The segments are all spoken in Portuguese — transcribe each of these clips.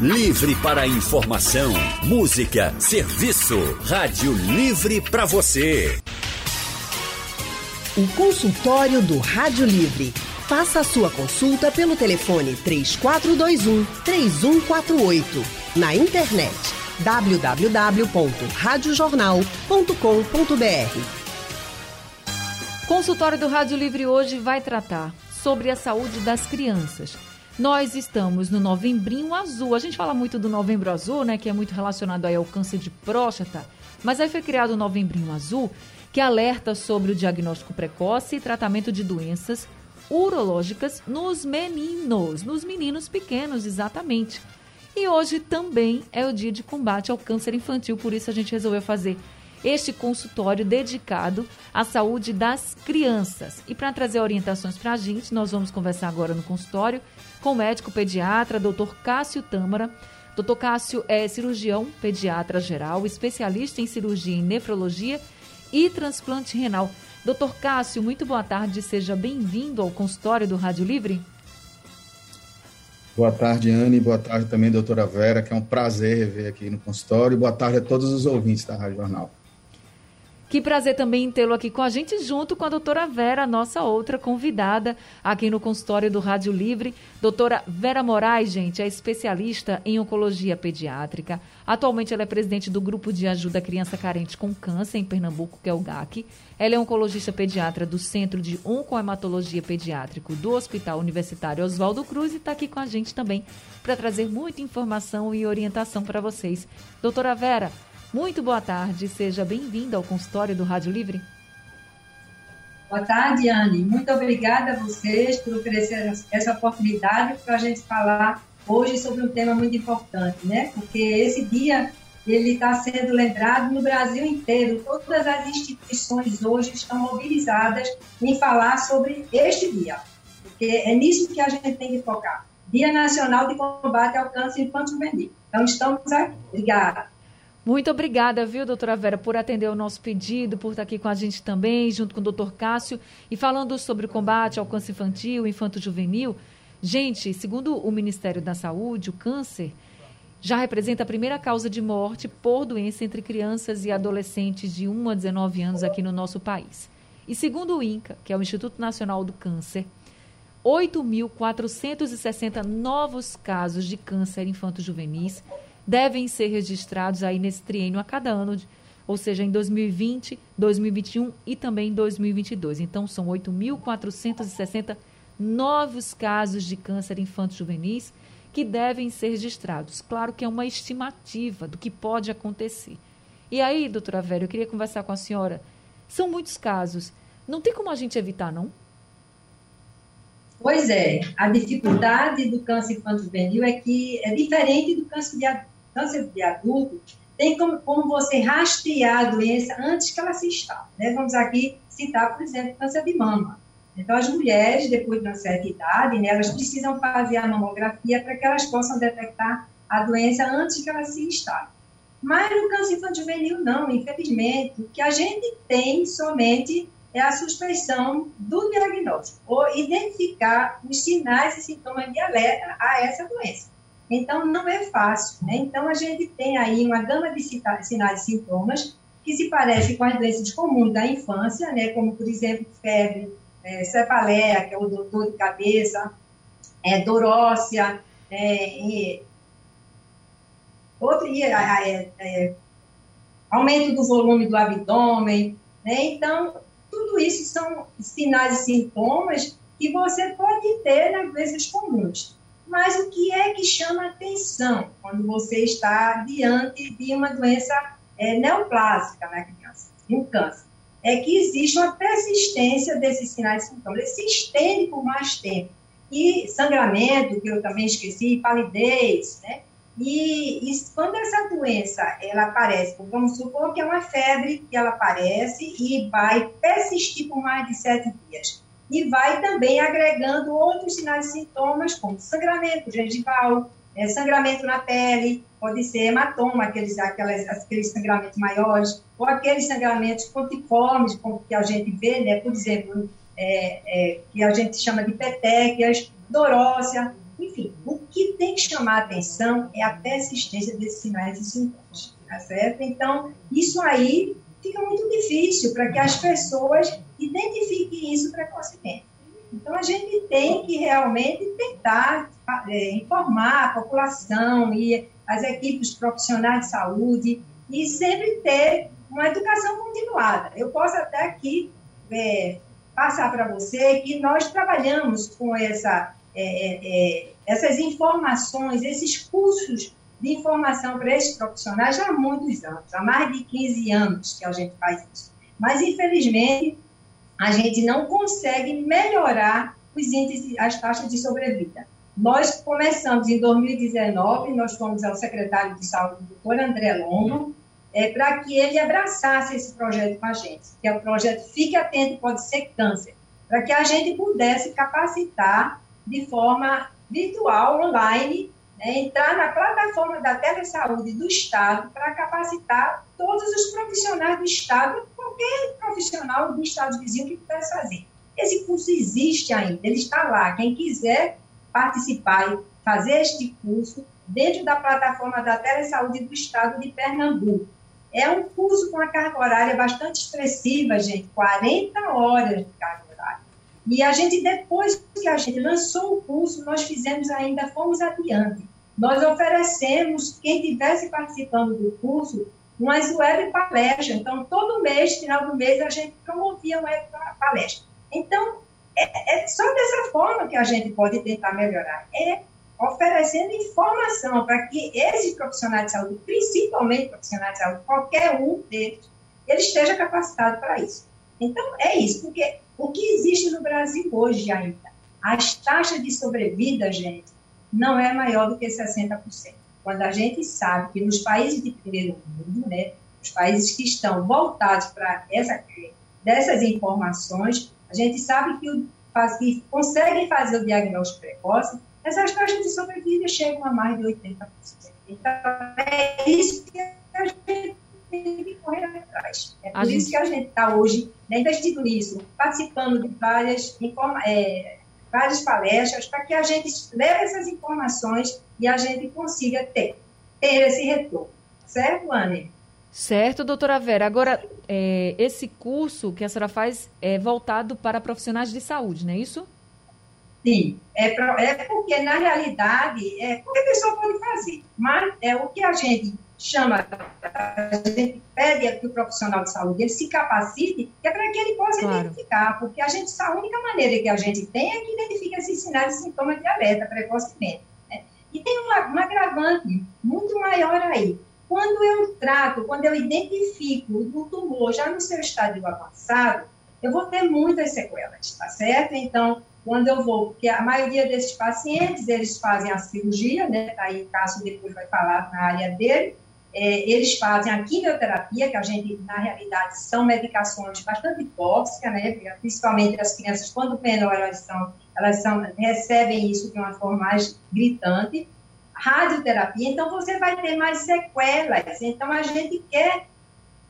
Livre para informação, música, serviço. Rádio Livre para você. O consultório do Rádio Livre. Faça a sua consulta pelo telefone 3421 3148. Na internet www.radiojornal.com.br. Consultório do Rádio Livre hoje vai tratar sobre a saúde das crianças. Nós estamos no Novembrinho Azul. A gente fala muito do Novembro Azul, né, que é muito relacionado aí ao câncer de próstata, mas aí foi criado o Novembrinho Azul, que alerta sobre o diagnóstico precoce e tratamento de doenças urológicas nos meninos, nos meninos pequenos, exatamente. E hoje também é o dia de combate ao câncer infantil, por isso a gente resolveu fazer este consultório dedicado à saúde das crianças. E para trazer orientações para a gente, nós vamos conversar agora no consultório com o médico pediatra, Dr. Cássio Tâmara. Dr. Cássio é cirurgião pediatra geral, especialista em cirurgia em nefrologia e transplante renal. Dr. Cássio, muito boa tarde, seja bem-vindo ao consultório do Rádio Livre. Boa tarde, Anne. Boa tarde também, doutora Vera, que é um prazer rever aqui no consultório. Boa tarde a todos os ouvintes da Rádio Jornal. Que prazer também tê-lo aqui com a gente, junto com a doutora Vera, nossa outra convidada aqui no consultório do Rádio Livre. Doutora Vera Moraes, gente, é especialista em oncologia pediátrica. Atualmente ela é presidente do Grupo de Ajuda à Criança Carente com Câncer em Pernambuco, que é o GAC. Ela é oncologista pediatra do Centro de Oncohematologia Pediátrico do Hospital Universitário Oswaldo Cruz e está aqui com a gente também para trazer muita informação e orientação para vocês. Doutora Vera, muito boa tarde, seja bem-vinda ao consultório do Rádio Livre. Boa tarde, Anne. Muito obrigada a vocês por oferecer essa oportunidade para a gente falar hoje sobre um tema muito importante, né? Porque esse dia ele está sendo lembrado no Brasil inteiro. Todas as instituições hoje estão mobilizadas em falar sobre este dia, porque é nisso que a gente tem que focar. Dia Nacional de Combate ao Câncer Infantil Juvenil. Então, estamos aqui. Obrigada. Muito obrigada, viu, doutora Vera, por atender o nosso pedido, por estar aqui com a gente também, junto com o doutor Cássio, e falando sobre o combate ao câncer infantil, infanto-juvenil. Gente, segundo o Ministério da Saúde, o câncer já representa a primeira causa de morte por doença entre crianças e adolescentes de 1 a 19 anos aqui no nosso país. E segundo o INCA, que é o Instituto Nacional do Câncer, 8.460 novos casos de câncer infanto-juvenis devem ser registrados aí nesse triênio a cada ano, ou seja, em 2020, 2021 e também em 2022. Então, são 8.460 novos casos de câncer infanto-juvenis que devem ser registrados. Claro que é uma estimativa do que pode acontecer. E aí, doutora Vera, eu queria conversar com a senhora. São muitos casos. Não tem como a gente evitar, não? Pois é. A dificuldade do câncer infanto-juvenil é que é diferente do câncer de câncer de adulto, tem como, como você rastrear a doença antes que ela se instale. Né? Vamos aqui citar, por exemplo, câncer de mama. Então, as mulheres, depois de uma certa idade, né, elas precisam fazer a mamografia para que elas possam detectar a doença antes que ela se instale. Mas no câncer infantil juvenil, não, infelizmente. O que a gente tem somente é a suspeição do diagnóstico, ou identificar os sinais e sintomas de alerta a essa doença. Então, não é fácil. Né? Então, a gente tem aí uma gama de sinais e sintomas que se parecem com as doenças comuns da infância, né? como, por exemplo, febre, é, cefaleia, que é o dor de cabeça, é, dorócia, é, e, outro, é, é, aumento do volume do abdômen. Né? Então, tudo isso são sinais e sintomas que você pode ter nas doenças comuns. Mas o que é que chama atenção quando você está diante de uma doença é, neoplásica na criança, de um câncer? É que existe uma persistência desses sinais e sintomas. Ele se estende por mais tempo. E sangramento, que eu também esqueci, palidez, né? E, e, quando essa doença ela aparece, vamos supor que é uma febre que ela aparece e vai persistir por mais de sete dias e vai também agregando outros sinais e sintomas, como sangramento gengival, é, sangramento na pele, pode ser hematoma, aqueles, aquelas, aqueles sangramentos maiores, ou aqueles sangramentos pontiformes, como que a gente vê, né, por exemplo, é, é, que a gente chama de petequias, dorócia, enfim, que tem que chamar atenção é a persistência desses sinais e sintomas, tá certo? Então, isso aí fica muito difícil para que as pessoas identifiquem isso precocemente. Então, a gente tem que realmente tentar é, informar a população e as equipes profissionais de saúde e sempre ter uma educação continuada. Eu posso até aqui é, passar para você que nós trabalhamos com essa, é, é, é essas informações, esses cursos de informação para esses profissionais já há muitos anos, há mais de 15 anos que a gente faz isso. Mas, infelizmente, a gente não consegue melhorar os índices, as taxas de sobrevida. Nós começamos em 2019, nós fomos ao secretário de saúde, doutor André Longo, é, para que ele abraçasse esse projeto com a gente, que é o projeto Fique Atento, Pode Ser Câncer, para que a gente pudesse capacitar de forma virtual, online, né, entrar na plataforma da telesaúde do Estado para capacitar todos os profissionais do Estado, qualquer profissional do Estado vizinho que pudesse fazer. Esse curso existe ainda, ele está lá. Quem quiser participar e fazer este curso dentro da plataforma da telesaúde do Estado de Pernambuco. É um curso com uma carga horária bastante expressiva, gente, 40 horas de carga. E a gente, depois que a gente lançou o curso, nós fizemos ainda, fomos adiante. Nós oferecemos, quem estivesse participando do curso, umas web palestras. Então, todo mês, final do mês, a gente promovia uma web palestra. Então, é, é, só dessa forma que a gente pode tentar melhorar. É oferecendo informação para que esses profissionais de saúde, principalmente profissionais de saúde, qualquer um deles, ele esteja capacitado para isso. Então, é isso, porque o que existe no Brasil hoje ainda, as taxas de sobrevida, gente, não é maior do que 60%. Quando a gente sabe que nos países de primeiro mundo, né, os países que estão voltados para essa, dessas informações, a gente sabe que, o, que conseguem fazer o diagnóstico precoce, essas taxas de sobrevida chegam a mais de 80%. Então, é isso que a gente tem que correr atrás. É por a isso gente... que a gente está hoje né, investindo nisso, participando de várias, é, várias palestras, para que a gente leve essas informações e a gente consiga ter, ter esse retorno. Certo, Anne? Certo, doutora Vera. Agora, é, esse curso que a senhora faz é voltado para profissionais de saúde, não é isso? Sim, é, é porque, na realidade, é, qualquer pessoa pode fazer, mas é o que a gente chama, a gente pede que o profissional de saúde ele se capacite, que é para que ele possa claro. identificar, porque a gente, a única maneira que a gente tem é que identifica esses sinais e sintomas de alerta precocemente. Né? E tem uma, uma agravante muito maior aí, quando eu trato, quando eu identifico o tumor já no seu estádio avançado, eu vou ter muitas sequelas, tá certo? Então, quando eu vou, porque a maioria desses pacientes, eles fazem a cirurgia, né? Tá aí o caso depois vai falar na área dele, é, eles fazem a quimioterapia, que a gente, na realidade, são medicações bastante tóxicas, né? Principalmente as crianças, quando menor, elas, são, elas são, recebem isso de uma forma mais gritante radioterapia, então você vai ter mais sequelas. Então a gente quer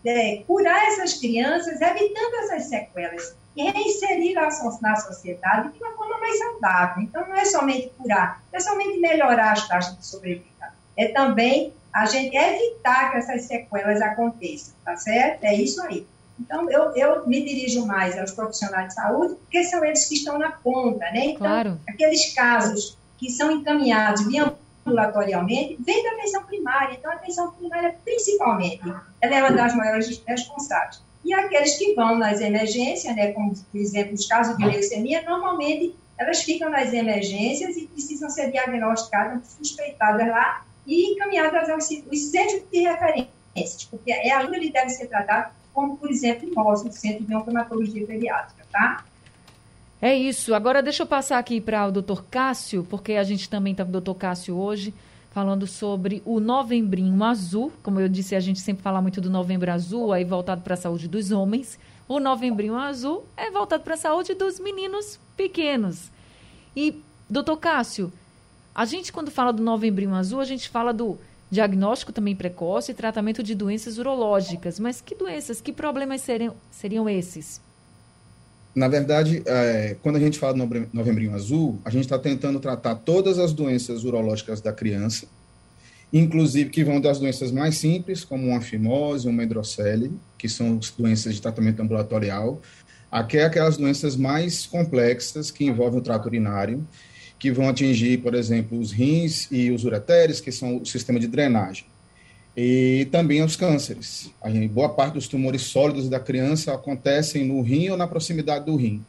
é, curar essas crianças, evitando essas sequelas e reinseri-las na sociedade de uma forma mais saudável. Então não é somente curar, não é somente melhorar as taxas de sobrevida, é também a gente evitar que essas sequelas aconteçam, tá certo? É isso aí. Então, eu, eu me dirijo mais aos profissionais de saúde, porque são eles que estão na ponta, né? Então, claro. aqueles casos que são encaminhados via ambulatorialmente, vem da atenção primária. Então, a atenção primária, principalmente, ela é uma das maiores responsáveis. E aqueles que vão nas emergências, né, como, por exemplo, os casos de leucemia, normalmente elas ficam nas emergências e precisam ser diagnosticadas, suspeitadas lá e encaminhadas aos centros de referência, porque é ainda ele deve ser tratado, como, por exemplo, nós, no Centro de Oncomatologia Pediátrica, tá? É isso. Agora deixa eu passar aqui para o doutor Cássio, porque a gente também está com o doutor Cássio hoje, falando sobre o novembrinho azul. Como eu disse, a gente sempre fala muito do novembro azul, aí voltado para a saúde dos homens. O novembrinho azul é voltado para a saúde dos meninos pequenos. E, doutor Cássio, a gente quando fala do novembrinho azul, a gente fala do diagnóstico também precoce e tratamento de doenças urológicas. Mas que doenças, que problemas seriam, seriam esses? Na verdade, é, quando a gente fala do novembrinho azul, a gente está tentando tratar todas as doenças urológicas da criança, inclusive que vão das doenças mais simples, como uma fimose, uma hidrocele, que são doenças de tratamento ambulatorial, até aquelas doenças mais complexas que envolvem o trato urinário, que vão atingir, por exemplo, os rins e os ureteres, que são o sistema de drenagem. E também os cânceres. A boa parte dos tumores sólidos da criança acontecem no rim ou na proximidade do rim.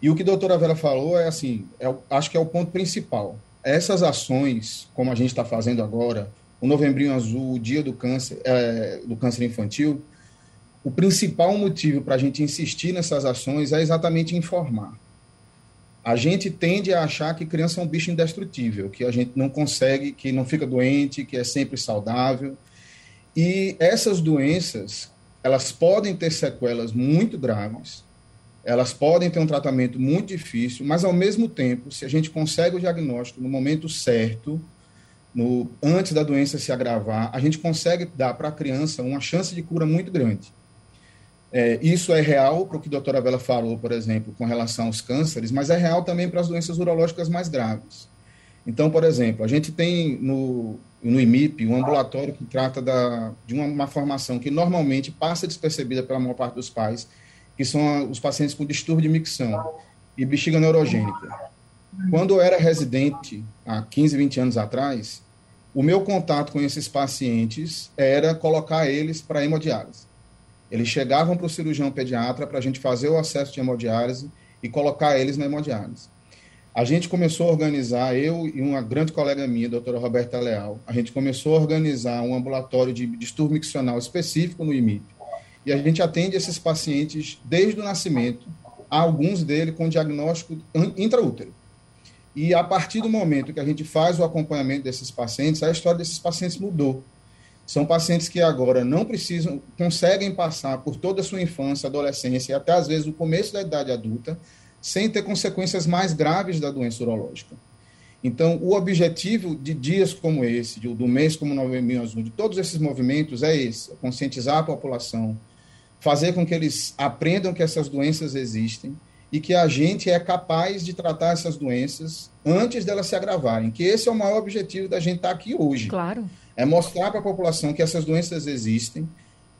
E o que a doutora Vera falou é assim, é, acho que é o ponto principal. Essas ações, como a gente está fazendo agora, o Novembrinho Azul, o Dia do Câncer, é, do câncer Infantil, o principal motivo para a gente insistir nessas ações é exatamente informar a gente tende a achar que criança é um bicho indestrutível, que a gente não consegue, que não fica doente, que é sempre saudável. E essas doenças, elas podem ter sequelas muito graves, elas podem ter um tratamento muito difícil, mas ao mesmo tempo, se a gente consegue o diagnóstico no momento certo, no, antes da doença se agravar, a gente consegue dar para a criança uma chance de cura muito grande. É, isso é real para o que a doutora Bela falou, por exemplo, com relação aos cânceres, mas é real também para as doenças urológicas mais graves. Então, por exemplo, a gente tem no, no IMIP um ambulatório que trata da, de uma, uma formação que normalmente passa despercebida pela maior parte dos pais, que são os pacientes com distúrbio de micção e bexiga neurogênica. Quando eu era residente, há 15, 20 anos atrás, o meu contato com esses pacientes era colocar eles para hemodiálise. Eles chegavam para o cirurgião pediatra para a gente fazer o acesso de hemodiálise e colocar eles na hemodiálise. A gente começou a organizar, eu e uma grande colega minha, a doutora Roberta Leal, a gente começou a organizar um ambulatório de distúrbio miccional específico no IMIP. E a gente atende esses pacientes desde o nascimento, alguns deles com diagnóstico intraútero. E a partir do momento que a gente faz o acompanhamento desses pacientes, a história desses pacientes mudou. São pacientes que agora não precisam, conseguem passar por toda a sua infância, adolescência e até às vezes o começo da idade adulta, sem ter consequências mais graves da doença urológica. Então, o objetivo de dias como esse, de, do mês como Novembro Azul, de todos esses movimentos é esse: é conscientizar a população, fazer com que eles aprendam que essas doenças existem e que a gente é capaz de tratar essas doenças antes delas se agravarem. Que esse é o maior objetivo da gente estar aqui hoje. Claro é mostrar para a população que essas doenças existem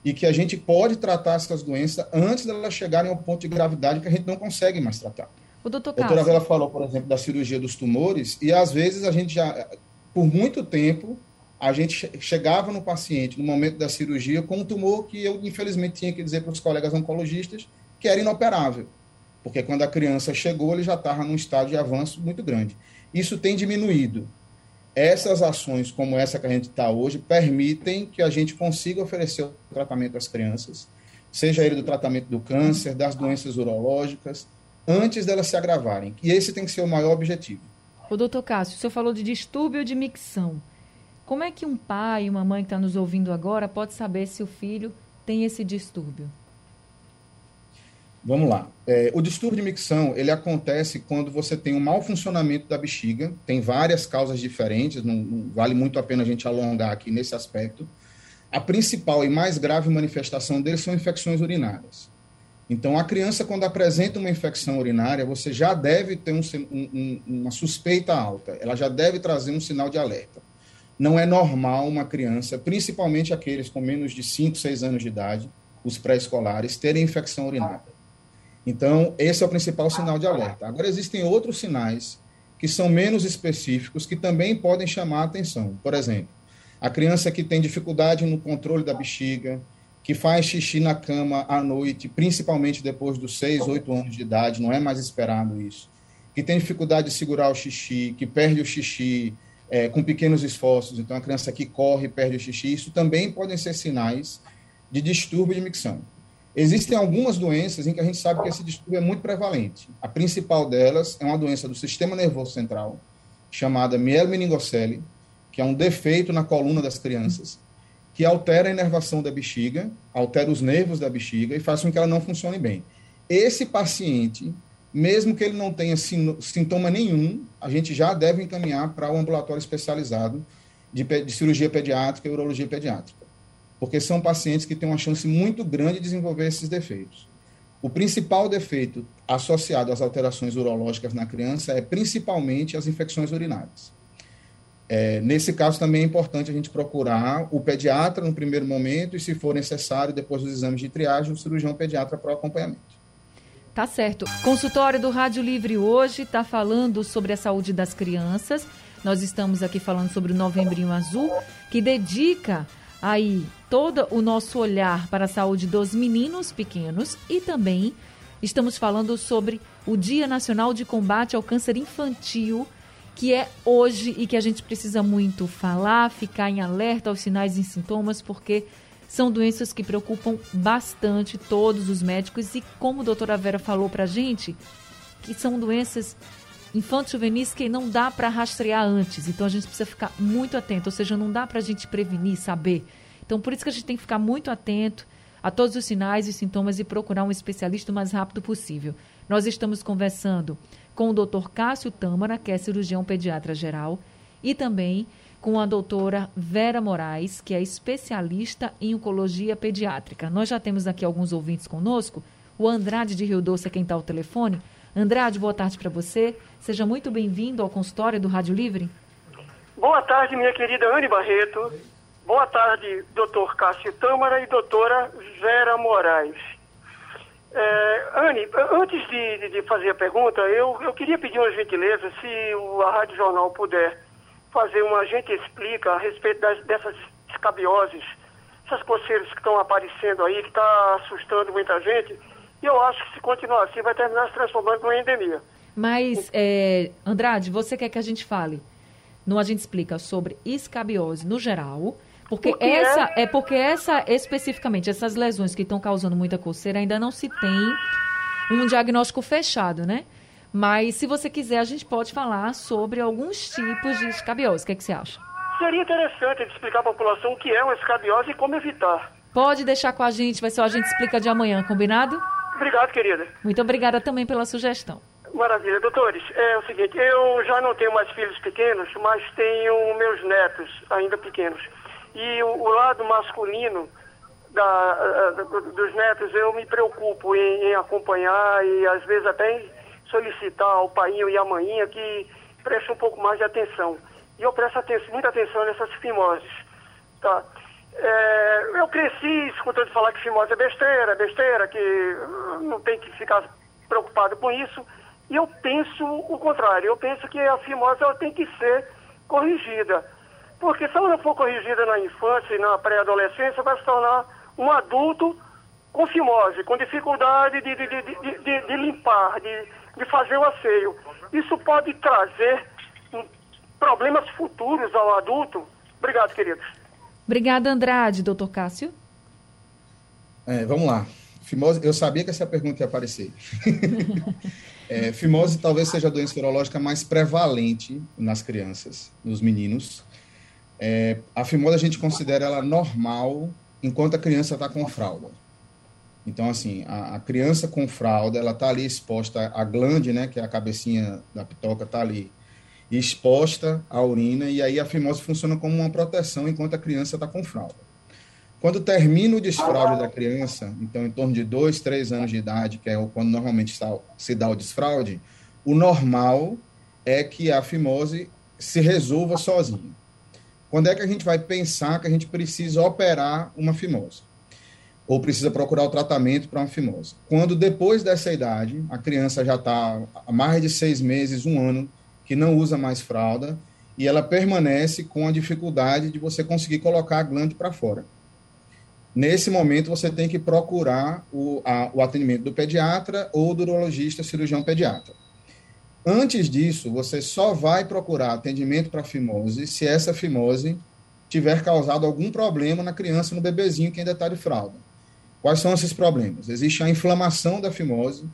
e que a gente pode tratar essas doenças antes delas chegarem ao ponto de gravidade que a gente não consegue mais tratar. O doutor a doutora Vela falou, por exemplo, da cirurgia dos tumores, e às vezes a gente já, por muito tempo, a gente chegava no paciente, no momento da cirurgia, com um tumor que eu, infelizmente, tinha que dizer para os colegas oncologistas que era inoperável. Porque quando a criança chegou, ele já estava num estágio de avanço muito grande. Isso tem diminuído essas ações como essa que a gente está hoje permitem que a gente consiga oferecer o tratamento às crianças, seja ele do tratamento do câncer, das doenças urológicas, antes delas se agravarem. E esse tem que ser o maior objetivo. O doutor Cássio, o senhor falou de distúrbio de micção. Como é que um pai e uma mãe que está nos ouvindo agora pode saber se o filho tem esse distúrbio? Vamos lá. É, o distúrbio de micção, ele acontece quando você tem um mau funcionamento da bexiga, tem várias causas diferentes, não, não, vale muito a pena a gente alongar aqui nesse aspecto. A principal e mais grave manifestação dele são infecções urinárias. Então, a criança, quando apresenta uma infecção urinária, você já deve ter um, um, uma suspeita alta, ela já deve trazer um sinal de alerta. Não é normal uma criança, principalmente aqueles com menos de 5, 6 anos de idade, os pré-escolares, terem infecção urinária. Então, esse é o principal sinal de alerta. Agora, existem outros sinais que são menos específicos que também podem chamar a atenção. Por exemplo, a criança que tem dificuldade no controle da bexiga, que faz xixi na cama à noite, principalmente depois dos 6, 8 anos de idade, não é mais esperado isso. Que tem dificuldade de segurar o xixi, que perde o xixi é, com pequenos esforços, então a criança que corre perde o xixi, isso também podem ser sinais de distúrbio de micção. Existem algumas doenças em que a gente sabe que esse distúrbio é muito prevalente. A principal delas é uma doença do sistema nervoso central, chamada mielomeningocele, que é um defeito na coluna das crianças, que altera a inervação da bexiga, altera os nervos da bexiga e faz com que ela não funcione bem. Esse paciente, mesmo que ele não tenha sintoma nenhum, a gente já deve encaminhar para o um ambulatório especializado de, de cirurgia pediátrica e urologia pediátrica porque são pacientes que têm uma chance muito grande de desenvolver esses defeitos. O principal defeito associado às alterações urológicas na criança é principalmente as infecções urinárias. É, nesse caso, também é importante a gente procurar o pediatra no primeiro momento e, se for necessário, depois dos exames de triagem, o cirurgião pediatra para o acompanhamento. Tá certo. Consultório do Rádio Livre hoje está falando sobre a saúde das crianças. Nós estamos aqui falando sobre o Novembrinho Azul, que dedica aí todo o nosso olhar para a saúde dos meninos pequenos e também estamos falando sobre o Dia Nacional de Combate ao Câncer Infantil, que é hoje e que a gente precisa muito falar, ficar em alerta aos sinais e sintomas, porque são doenças que preocupam bastante todos os médicos. E como a doutora Vera falou para a gente, que são doenças infantos juvenis que não dá para rastrear antes. Então a gente precisa ficar muito atento, ou seja, não dá para a gente prevenir, saber. Então por isso que a gente tem que ficar muito atento a todos os sinais e sintomas e procurar um especialista o mais rápido possível. Nós estamos conversando com o Dr. Cássio Tâmara, que é cirurgião pediatra geral, e também com a doutora Vera Moraes, que é especialista em oncologia pediátrica. Nós já temos aqui alguns ouvintes conosco. O Andrade de Rio Doce é quem está ao telefone. Andrade, boa tarde para você. Seja muito bem-vindo ao consultório do Rádio Livre. Boa tarde, minha querida Anne Barreto. Boa tarde, doutor Cássio Tâmara e doutora Vera Moraes. É, Anne, antes de, de, fazer a pergunta, eu, eu queria pedir uma gentileza, se a Rádio Jornal puder fazer uma gente explica a respeito das, dessas escabioses, essas coceiras que estão aparecendo aí, que está assustando muita gente. E eu acho que se continuar assim, vai terminar se transformando numa endemia. Mas, é, Andrade, você quer que a gente fale, no A Gente Explica, sobre escabiose no geral, porque, porque essa é... é... porque essa especificamente essas lesões que estão causando muita coceira ainda não se tem um diagnóstico fechado, né? Mas se você quiser, a gente pode falar sobre alguns tipos de escabiose. O que, é que você acha? Seria interessante explicar à população o que é uma escabiose e como evitar. Pode deixar com a gente, vai ser o a gente explica de amanhã, combinado? Obrigado, querida. Muito obrigada também pela sugestão. Maravilha. Doutores, é o seguinte, eu já não tenho mais filhos pequenos, mas tenho meus netos ainda pequenos. E o, o lado masculino da, dos netos eu me preocupo em, em acompanhar e às vezes até solicitar ao pai e à mãinha que preste um pouco mais de atenção. E eu presto atenção, muita atenção nessas fimoses. Tá? É, eu cresci escutando falar que fimose é besteira, besteira, que não tem que ficar preocupado com isso. E eu penso o contrário. Eu penso que a fimose ela tem que ser corrigida. Porque se ela não for corrigida na infância e na pré-adolescência, vai se tornar um adulto com fimose, com dificuldade de, de, de, de limpar, de, fazer o asseio. Isso pode trazer problemas futuros ao adulto. Obrigado, queridos. Obrigada, Andrade. Doutor Cássio? É, vamos lá. Fimose, eu sabia que essa pergunta ia aparecer. é, fimose talvez seja a doença urológica mais prevalente nas crianças, nos meninos. É, a fimose a gente considera ela normal enquanto a criança está com fralda. Então, assim, a, a, criança com fralda, ela está ali exposta, a glande, né, que é a cabecinha da pitoca, está ali exposta à urina, e aí a fimose funciona como uma proteção enquanto a criança está com fralda. Quando termina o desfraude da criança, então em torno de dois, três anos de idade, que é quando normalmente se dá o desfraude, o normal é que a fimose se resolva sozinha. Quando é que a gente vai pensar que a gente precisa operar uma fimose? ou precisa procurar o tratamento para uma fimose. Quando depois dessa idade, a criança já está há mais de seis meses, um ano, que não usa mais fralda, e ela permanece com a dificuldade de você conseguir colocar a glande para fora. Nesse momento, você tem que procurar o, a, o atendimento do pediatra ou do urologista cirurgião pediatra. Antes disso, você só vai procurar atendimento para fimose se essa fimose tiver causado algum problema na criança, no bebezinho que ainda está de fralda. Quais são esses problemas? Existe a inflamação da fimose,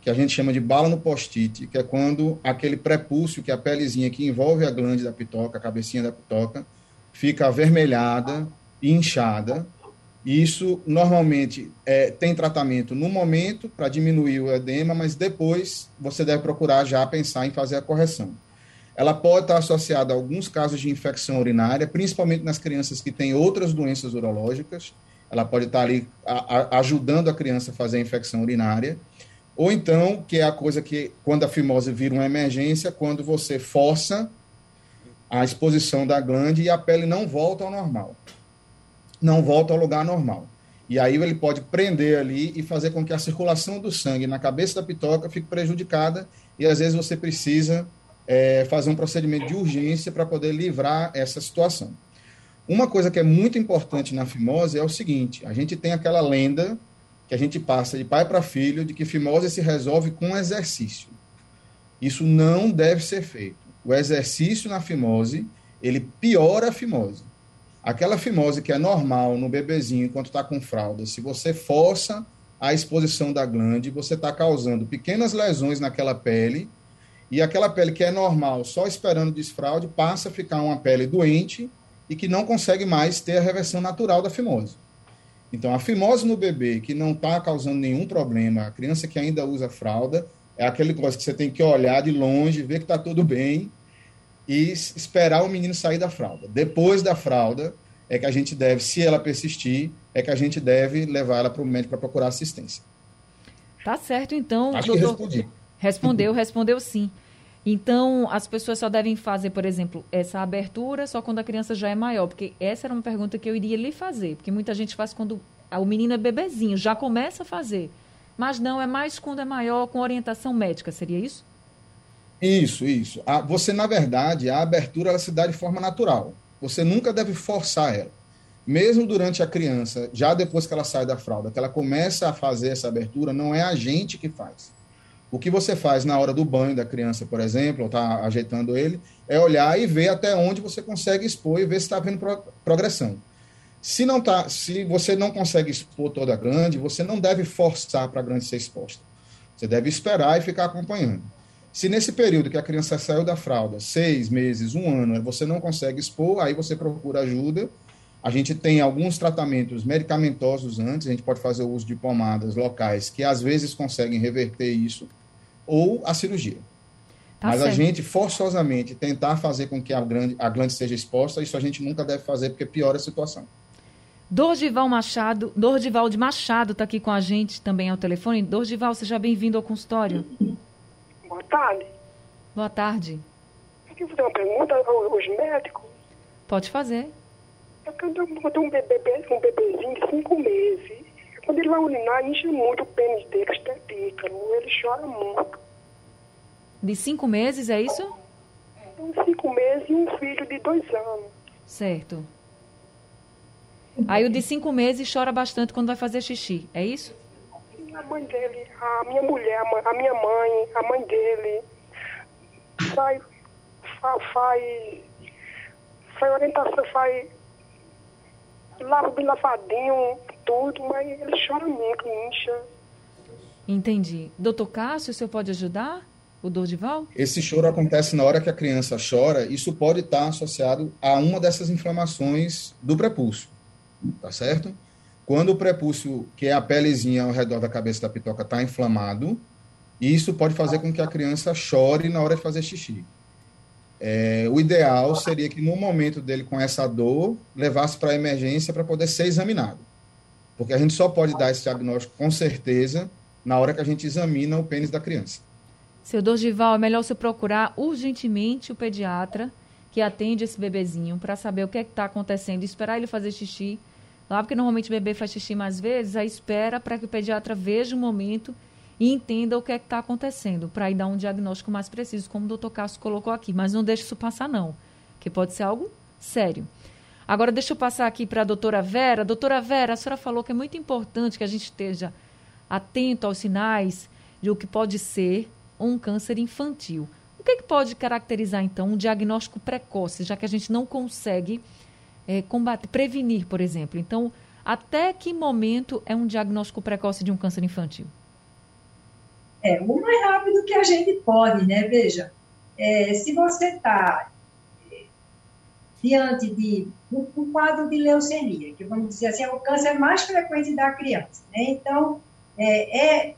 que a gente chama de bala no post-it, que é quando aquele prepúcio, que é a pelezinha que envolve a glande da pitoca, a cabecinha da pitoca, fica avermelhada e inchada. Isso normalmente é, tem tratamento no momento para diminuir o edema, mas depois você deve procurar já pensar em fazer a correção. Ela pode estar associada a alguns casos de infecção urinária, principalmente nas crianças que têm outras doenças urológicas, ela pode estar ali a, a, ajudando a criança a fazer a infecção urinária, ou então, que é a coisa que, quando a fimose vira uma emergência, quando você força a exposição da glande e a pele não volta ao normal. Não volta ao lugar normal. E aí ele pode prender ali e fazer com que a circulação do sangue na cabeça da pitoca fique prejudicada e às vezes você precisa é, fazer um procedimento de urgência para poder livrar essa situação. Uma coisa que é muito importante na fimose é o seguinte: a gente tem aquela lenda que a gente passa de pai para filho de que fimose se resolve com exercício. Isso não deve ser feito. O exercício na fimose, ele piora a fimose. Aquela fimose que é normal no bebezinho enquanto está com fralda, se você força a exposição da glande, você está causando pequenas lesões naquela pele, e aquela pele que é normal, só esperando desfraude, passa a ficar uma pele doente e que não consegue mais ter a reversão natural da fimose. Então, a fimose no bebê que não está causando nenhum problema, a criança que ainda usa fralda, é aquele coisa que você tem que olhar de longe, ver que está tudo bem e esperar o menino sair da fralda. Depois da fralda, é que a gente deve, se ela persistir, é que a gente deve levar ela para o médico para procurar assistência. Tá certo, então. Acho doutor... que respondi. Respondeu, respondeu sim. Então, as pessoas só devem fazer, por exemplo, essa abertura só quando a criança já é maior, porque essa era uma pergunta que eu iria lhe fazer, porque muita gente faz quando o menino é bebezinho, já começa a fazer. Mas não, é mais quando é maior, com orientação médica, seria isso? Isso, isso. A, você, na verdade, a abertura ela se dá de forma natural. Você nunca deve forçar ela. Mesmo durante a criança, já depois que ela sai da fralda, que ela começa a fazer essa abertura, não é a gente que faz o que você faz na hora do banho da criança, por exemplo, ou está ajeitando ele, é olhar e ver até onde você consegue expor e ver se está havendo pro progressão. Se, não tá, se você não consegue expor toda a grande, você não deve forçar para a grande ser exposta. Você deve esperar e ficar acompanhando. Se nesse período que a criança saiu da fralda, seis meses, um ano, você não consegue expor, aí você procura ajuda. A gente tem alguns tratamentos medicamentosos antes, a gente pode fazer o uso de pomadas locais que às vezes conseguem reverter isso ou a cirurgia. Tá Mas certo. a gente, forçosamente, tentar fazer com que a glande, a glande seja exposta, isso a gente nunca deve fazer, porque piora a situação. Dordival Machado, Dordival de Machado está aqui com a gente também ao telefone. Dordival, seja bem-vindo ao consultório. Boa tarde. Boa tarde. Eu queria fazer uma pergunta aos médicos. Pode fazer. Eu tenho um, bebê, um bebezinho de cinco meses. Quando ele vai urinar, enche muito o pênis dele, os testículos. Ele chora muito. De cinco meses, é isso? De cinco meses e um filho de dois anos. Certo. Aí o de cinco meses chora bastante quando vai fazer xixi, é isso? A mãe dele, a minha mulher, a minha mãe, a mãe dele, faz, faz, faz orientação, faz lava bem lavadinho, tudo, mas ele chora muito, incha. Entendi. Doutor Cássio, o senhor pode ajudar? O Dordival? Esse choro acontece na hora que a criança chora. Isso pode estar associado a uma dessas inflamações do prepúcio. Tá certo? Quando o prepúcio, que é a pelezinha ao redor da cabeça da pitoca, está inflamado, isso pode fazer com que a criança chore na hora de fazer xixi. É, o ideal seria que no momento dele com essa dor, levasse para a emergência para poder ser examinado. Porque a gente só pode dar esse diagnóstico com certeza na hora que a gente examina o pênis da criança. Seu Dorival, é melhor você procurar urgentemente o pediatra que atende esse bebezinho para saber o que é está acontecendo, esperar ele fazer xixi. Lá, porque normalmente o bebê faz xixi mais vezes, aí espera para que o pediatra veja o momento e entenda o que é está acontecendo, para aí dar um diagnóstico mais preciso, como o doutor Cássio colocou aqui. Mas não deixe isso passar, não, que pode ser algo sério. Agora, deixa eu passar aqui para a doutora Vera. Doutora Vera, a senhora falou que é muito importante que a gente esteja atento aos sinais de o que pode ser um câncer infantil. O que, é que pode caracterizar, então, um diagnóstico precoce, já que a gente não consegue é, combater, prevenir, por exemplo? Então, até que momento é um diagnóstico precoce de um câncer infantil? É, o mais rápido que a gente pode, né? Veja, é, se você está diante de um, um, quadro de leucemia, que vamos dizer assim, é o câncer mais frequente da criança, né? Então, é, é,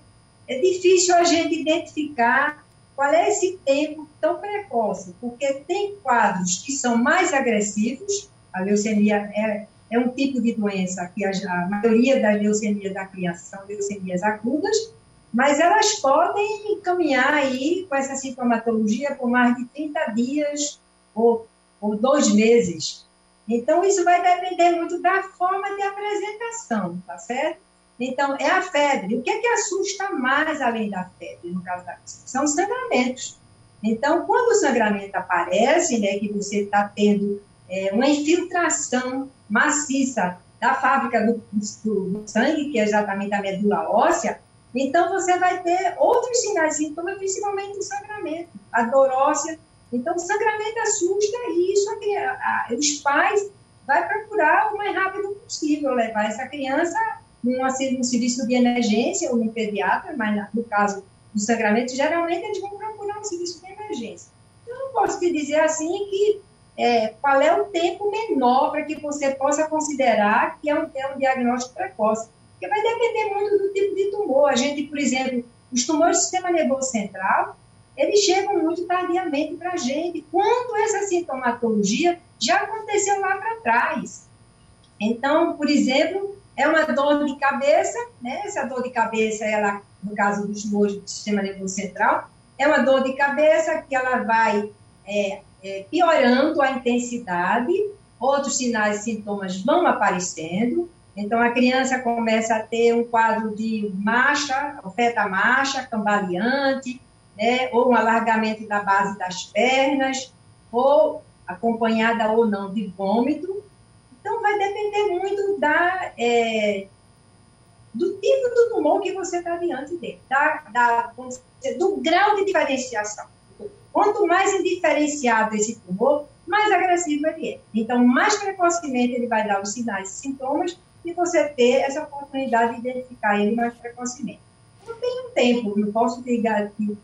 é difícil a gente identificar qual é esse tempo tão precoce, porque tem quadros que são mais agressivos, a leucemia é, é um tipo de doença que a, a maioria das leucemias da criança são leucemias agudas, mas elas podem caminhar aí com essa sintomatologia por mais de 30 dias ou, ou dois meses. Então, isso vai depender muito da forma de apresentação, tá certo? Então, é a febre. O que é que assusta mais além da febre, no caso da São os sangramentos. Então, quando o sangramento aparece, né, que você está tendo é, uma infiltração maciça da fábrica do, do, do, sangue, que é exatamente a medula óssea, então você vai ter outros sinais e sintomas, principalmente o sangramento, a dor óssea. Então, o sangramento assusta e isso aqui, a, a, os pais vai procurar o mais rápido possível levar essa criança num, num serviço de emergência ou no pediatra, mas no caso do sangramento, geralmente eles vão procurar um serviço de emergência. Eu não posso te dizer assim que é, qual é o tempo menor para que você possa considerar que é um, é um diagnóstico precoce. Porque vai depender muito do tipo de tumor. A gente, por exemplo, os tumores do sistema nervoso central, eles chegam muito tardiamente para a gente, quando essa sintomatologia já aconteceu lá para trás. Então, por exemplo, é uma dor de cabeça, né? Essa dor de cabeça, ela, no caso dos tumores do sistema nervoso central, é uma dor de cabeça que ela vai é, é, piorando a intensidade, outros sinais e sintomas vão aparecendo, então a criança começa a ter um quadro de marcha, oferta marcha, cambaleante, né, ou um alargamento da base das pernas, ou acompanhada ou não de vômito. Então vai depender muito da, é, do tipo do tumor que você está diante dele, da, da, do grau de diferenciação. Quanto mais indiferenciado esse tumor, mais agressivo ele é. Então, mais precocemente ele vai dar os sinais e sintomas e você ter essa oportunidade de identificar ele mais precocemente. Não tem um tempo, não posso ligar aqui,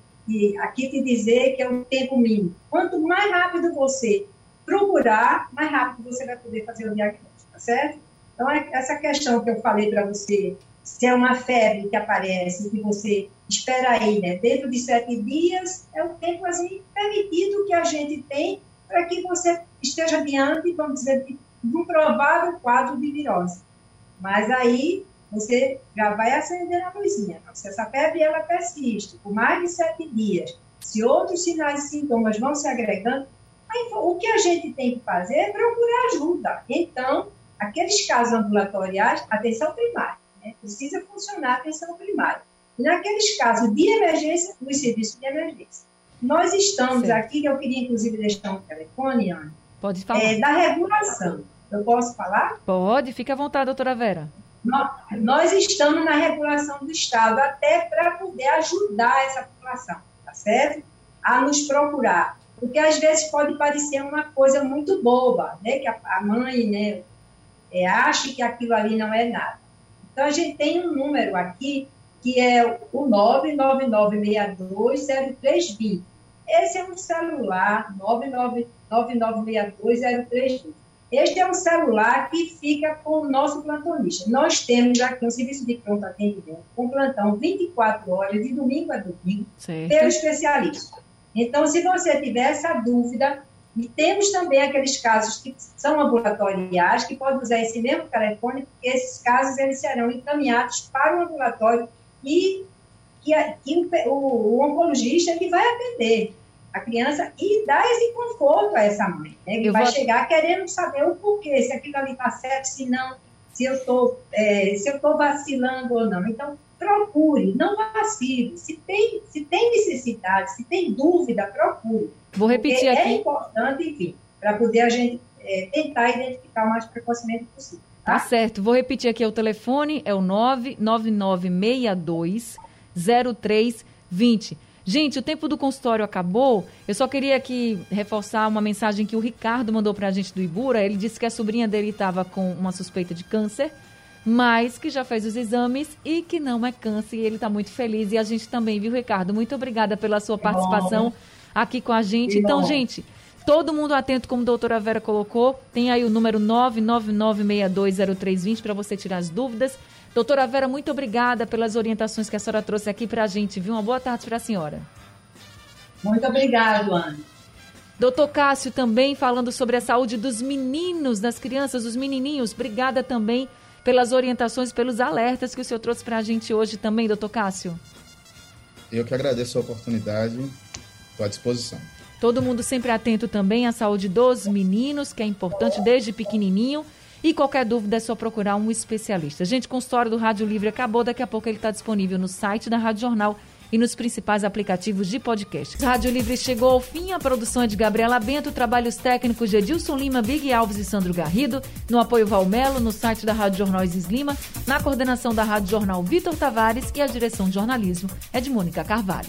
aqui te dizer que é um tempo mínimo. Quanto mais rápido você procurar, mais rápido você vai poder fazer o diagnóstico, tá certo? Então, é essa questão que eu falei para você se é uma febre que aparece, que você espera aí, né? Dentro de sete dias é o tempo assim permitido que a gente tem para que você esteja diante, vamos dizer, de um provável quadro de virose. Mas aí você já vai acender a luzinha. Se essa febre ela persiste por mais de sete dias, se outros sinais e sintomas vão se agregando, aí, o que a gente tem que fazer é procurar ajuda. Então, aqueles casos ambulatoriais, atenção primária né? Precisa funcionar a atenção primária. E naqueles casos de emergência, nos serviços de emergência. Nós estamos certo. aqui, eu queria inclusive deixar um telefone, Ana. Pode falar. É, da regulação. Eu posso falar? Pode, fique à vontade, doutora Vera. Nós, estamos na regulação do Estado, até para poder ajudar essa população, tá certo? A nos procurar. Porque às vezes pode parecer uma coisa muito boba, né? Que a, a mãe, né, é, acha que aquilo ali não é nada. Então, a gente tem um número aqui que é o 999620320. Esse é um celular 999620320. Este é um celular que fica com o nosso plantonista. Nós temos aqui um serviço de pronto atendimento com plantão 24 horas, de domingo a domingo, certo. pelo especialista. Então, se você tiver essa dúvida, e temos também aqueles casos que são ambulatoriais, que podem usar esse mesmo telefone, porque esses casos eles serão encaminhados para o ambulatório e que, que o, o, oncologista ele vai atender a criança e dar esse conforto a essa mãe. Né? Que vai vou... chegar querendo saber o porquê, se aquilo ali está certo, se não, se eu estou é, se eu estou vacilando ou não. Então, procure, não vacile. Se tem, se tem necessidade, se tem dúvida, procure. Vou repetir aqui. É importante, enfim, para poder a gente é, tentar identificar o mais precocemente possível. Tá? tá certo. Vou repetir aqui o telefone, é o 99962 0320. Gente, o tempo do consultório acabou. Eu só queria aqui reforçar uma mensagem que o Ricardo mandou para a gente do Ibura. Ele disse que a sobrinha dele estava com uma suspeita de câncer mas que já fez os exames e que não é câncer. E ele está muito feliz. E a gente também, viu, Ricardo? Muito obrigada pela sua participação aqui com a gente. Então, gente, todo mundo atento, como a doutora Vera colocou. Tem aí o número 999620320 para você tirar as dúvidas. Doutora Vera, muito obrigada pelas orientações que a senhora trouxe aqui para a gente, viu? Uma boa tarde para a senhora. Muito obrigada, Ana. Doutor Cássio também falando sobre a saúde dos meninos, das crianças, dos menininhos. Obrigada também pelas orientações, pelos alertas que o senhor trouxe para a gente hoje também, doutor Cássio. Eu que agradeço a oportunidade, estou à disposição. Todo mundo sempre atento também à saúde dos meninos, que é importante desde pequenininho. E qualquer dúvida é só procurar um especialista. Gente, o consultório do Rádio Livre acabou, daqui a pouco ele está disponível no site da Rádio Jornal e nos principais aplicativos de podcast. Rádio Livre chegou ao fim, a produção é de Gabriela Bento, trabalhos técnicos de Edilson Lima, Big Alves e Sandro Garrido, no apoio Valmelo, no site da Rádio Jornal Isis Lima, na coordenação da Rádio Jornal Vitor Tavares e a direção de jornalismo é de Mônica Carvalho.